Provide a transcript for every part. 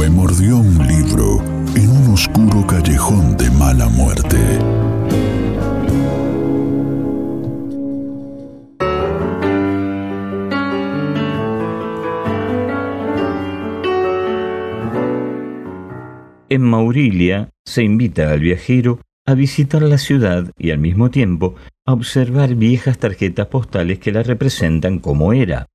Me mordió un libro en un oscuro callejón de mala muerte. En Maurilia se invita al viajero a visitar la ciudad y al mismo tiempo a observar viejas tarjetas postales que la representan como era.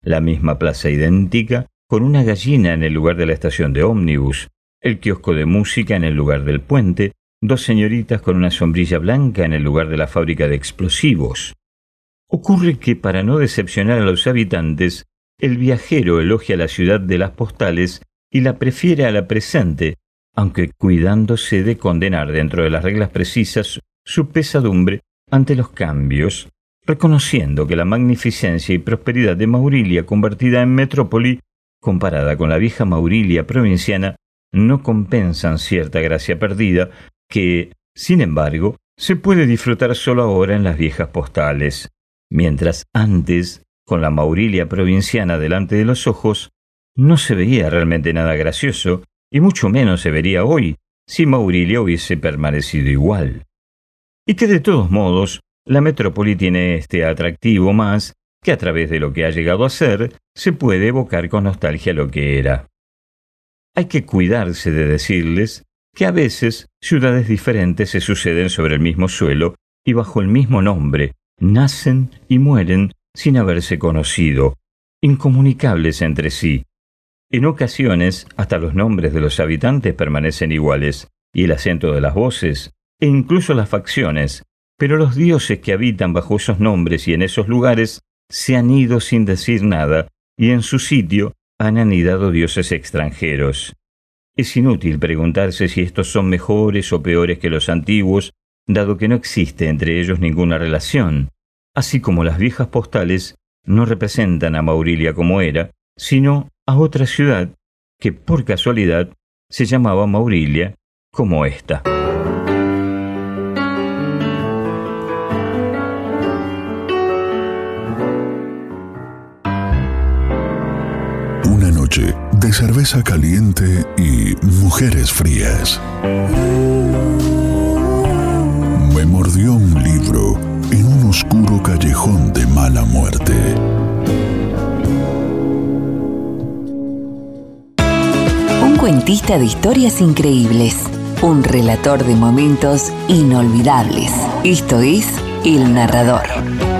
La misma plaza idéntica, con una gallina en el lugar de la estación de ómnibus, el kiosco de música en el lugar del puente, dos señoritas con una sombrilla blanca en el lugar de la fábrica de explosivos. Ocurre que para no decepcionar a los habitantes, el viajero elogia la ciudad de las postales y la prefiere a la presente, aunque cuidándose de condenar dentro de las reglas precisas su pesadumbre ante los cambios, reconociendo que la magnificencia y prosperidad de Maurilia convertida en metrópoli, comparada con la vieja Maurilia provinciana, no compensan cierta gracia perdida que, sin embargo, se puede disfrutar solo ahora en las viejas postales, mientras antes, con la Maurilia provinciana delante de los ojos, no se veía realmente nada gracioso, y mucho menos se vería hoy si Maurilia hubiese permanecido igual. Y que de todos modos, la metrópoli tiene este atractivo más que a través de lo que ha llegado a ser, se puede evocar con nostalgia lo que era. Hay que cuidarse de decirles que a veces ciudades diferentes se suceden sobre el mismo suelo y bajo el mismo nombre, nacen y mueren sin haberse conocido, incomunicables entre sí, en ocasiones, hasta los nombres de los habitantes permanecen iguales, y el acento de las voces, e incluso las facciones, pero los dioses que habitan bajo esos nombres y en esos lugares se han ido sin decir nada, y en su sitio han anidado dioses extranjeros. Es inútil preguntarse si estos son mejores o peores que los antiguos, dado que no existe entre ellos ninguna relación, así como las viejas postales no representan a Maurilia como era, sino a otra ciudad que por casualidad se llamaba Maurilia como esta. De cerveza caliente y mujeres frías. Me mordió un libro en un oscuro callejón de mala muerte. Un cuentista de historias increíbles. Un relator de momentos inolvidables. Esto es El Narrador.